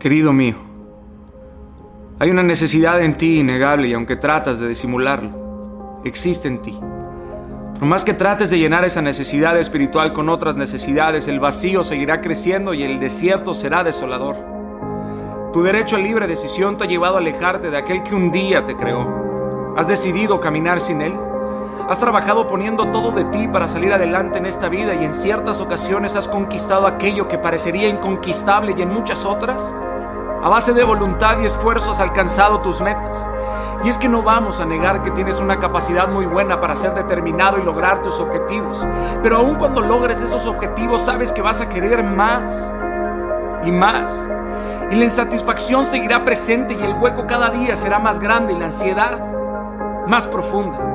Querido mío, hay una necesidad en ti innegable y aunque tratas de disimularlo, existe en ti. Por más que trates de llenar esa necesidad espiritual con otras necesidades, el vacío seguirá creciendo y el desierto será desolador. Tu derecho a libre decisión te ha llevado a alejarte de aquel que un día te creó. ¿Has decidido caminar sin él? Has trabajado poniendo todo de ti para salir adelante en esta vida y en ciertas ocasiones has conquistado aquello que parecería inconquistable y en muchas otras. A base de voluntad y esfuerzo has alcanzado tus metas. Y es que no vamos a negar que tienes una capacidad muy buena para ser determinado y lograr tus objetivos. Pero aun cuando logres esos objetivos sabes que vas a querer más y más. Y la insatisfacción seguirá presente y el hueco cada día será más grande y la ansiedad más profunda.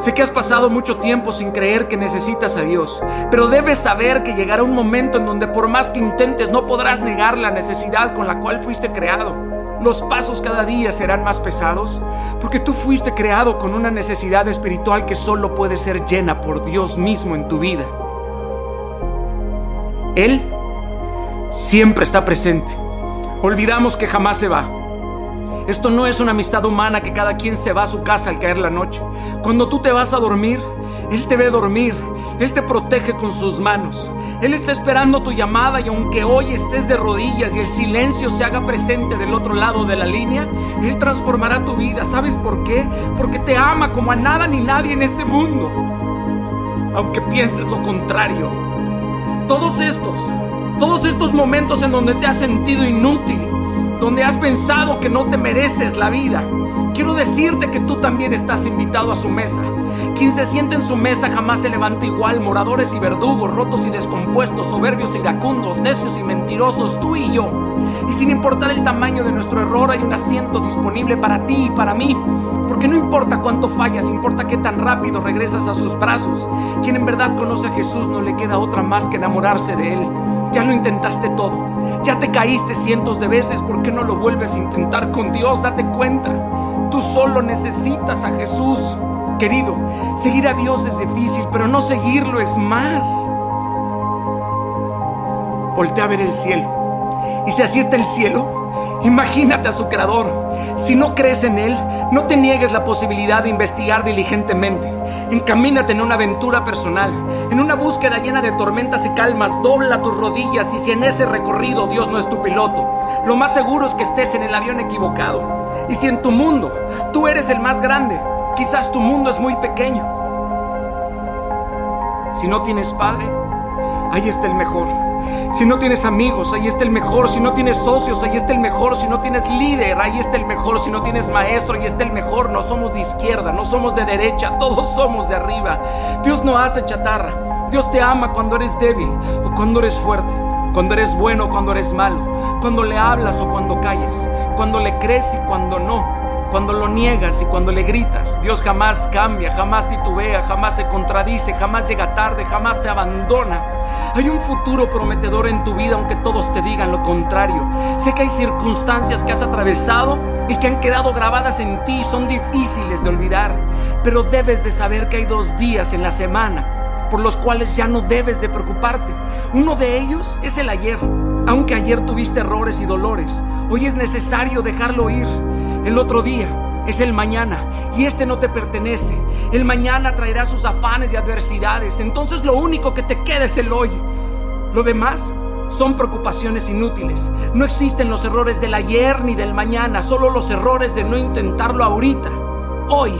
Sé que has pasado mucho tiempo sin creer que necesitas a Dios, pero debes saber que llegará un momento en donde por más que intentes no podrás negar la necesidad con la cual fuiste creado. Los pasos cada día serán más pesados porque tú fuiste creado con una necesidad espiritual que solo puede ser llena por Dios mismo en tu vida. Él siempre está presente. Olvidamos que jamás se va. Esto no es una amistad humana que cada quien se va a su casa al caer la noche. Cuando tú te vas a dormir, Él te ve dormir. Él te protege con sus manos. Él está esperando tu llamada y aunque hoy estés de rodillas y el silencio se haga presente del otro lado de la línea, Él transformará tu vida. ¿Sabes por qué? Porque te ama como a nada ni nadie en este mundo. Aunque pienses lo contrario. Todos estos, todos estos momentos en donde te has sentido inútil, donde has pensado que no te mereces la vida, quiero decirte que tú también estás invitado a su mesa. Quien se siente en su mesa jamás se levanta igual, moradores y verdugos, rotos y descompuestos, soberbios e iracundos, necios y mentirosos, tú y yo. Y sin importar el tamaño de nuestro error, hay un asiento disponible para ti y para mí. Porque no importa cuánto fallas, importa qué tan rápido regresas a sus brazos. Quien en verdad conoce a Jesús no le queda otra más que enamorarse de Él. Ya lo intentaste todo. Ya te caíste cientos de veces. ¿Por qué no lo vuelves a intentar con Dios? Date cuenta. Tú solo necesitas a Jesús. Querido, seguir a Dios es difícil, pero no seguirlo es más. Voltea a ver el cielo. Y si así está el cielo, imagínate a su creador. Si no crees en Él, no te niegues la posibilidad de investigar diligentemente. Encamínate en una aventura personal, en una búsqueda llena de tormentas y calmas. Dobla tus rodillas y si en ese recorrido Dios no es tu piloto, lo más seguro es que estés en el avión equivocado. Y si en tu mundo tú eres el más grande, quizás tu mundo es muy pequeño. Si no tienes padre, ahí está el mejor. Si no tienes amigos, ahí está el mejor. Si no tienes socios, ahí está el mejor. Si no tienes líder, ahí está el mejor. Si no tienes maestro, ahí está el mejor. No somos de izquierda, no somos de derecha, todos somos de arriba. Dios no hace chatarra. Dios te ama cuando eres débil o cuando eres fuerte. Cuando eres bueno o cuando eres malo. Cuando le hablas o cuando callas. Cuando le crees y cuando no cuando lo niegas y cuando le gritas. Dios jamás cambia, jamás titubea, jamás se contradice, jamás llega tarde, jamás te abandona. Hay un futuro prometedor en tu vida aunque todos te digan lo contrario. Sé que hay circunstancias que has atravesado y que han quedado grabadas en ti y son difíciles de olvidar. Pero debes de saber que hay dos días en la semana por los cuales ya no debes de preocuparte. Uno de ellos es el ayer. Aunque ayer tuviste errores y dolores, hoy es necesario dejarlo ir. El otro día es el mañana y este no te pertenece. El mañana traerá sus afanes y adversidades. Entonces lo único que te queda es el hoy. Lo demás son preocupaciones inútiles. No existen los errores del ayer ni del mañana, solo los errores de no intentarlo ahorita. Hoy,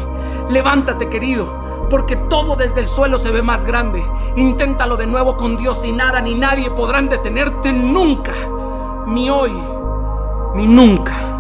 levántate querido, porque todo desde el suelo se ve más grande. Inténtalo de nuevo con Dios y nada ni nadie podrán detenerte nunca. Ni hoy, ni nunca.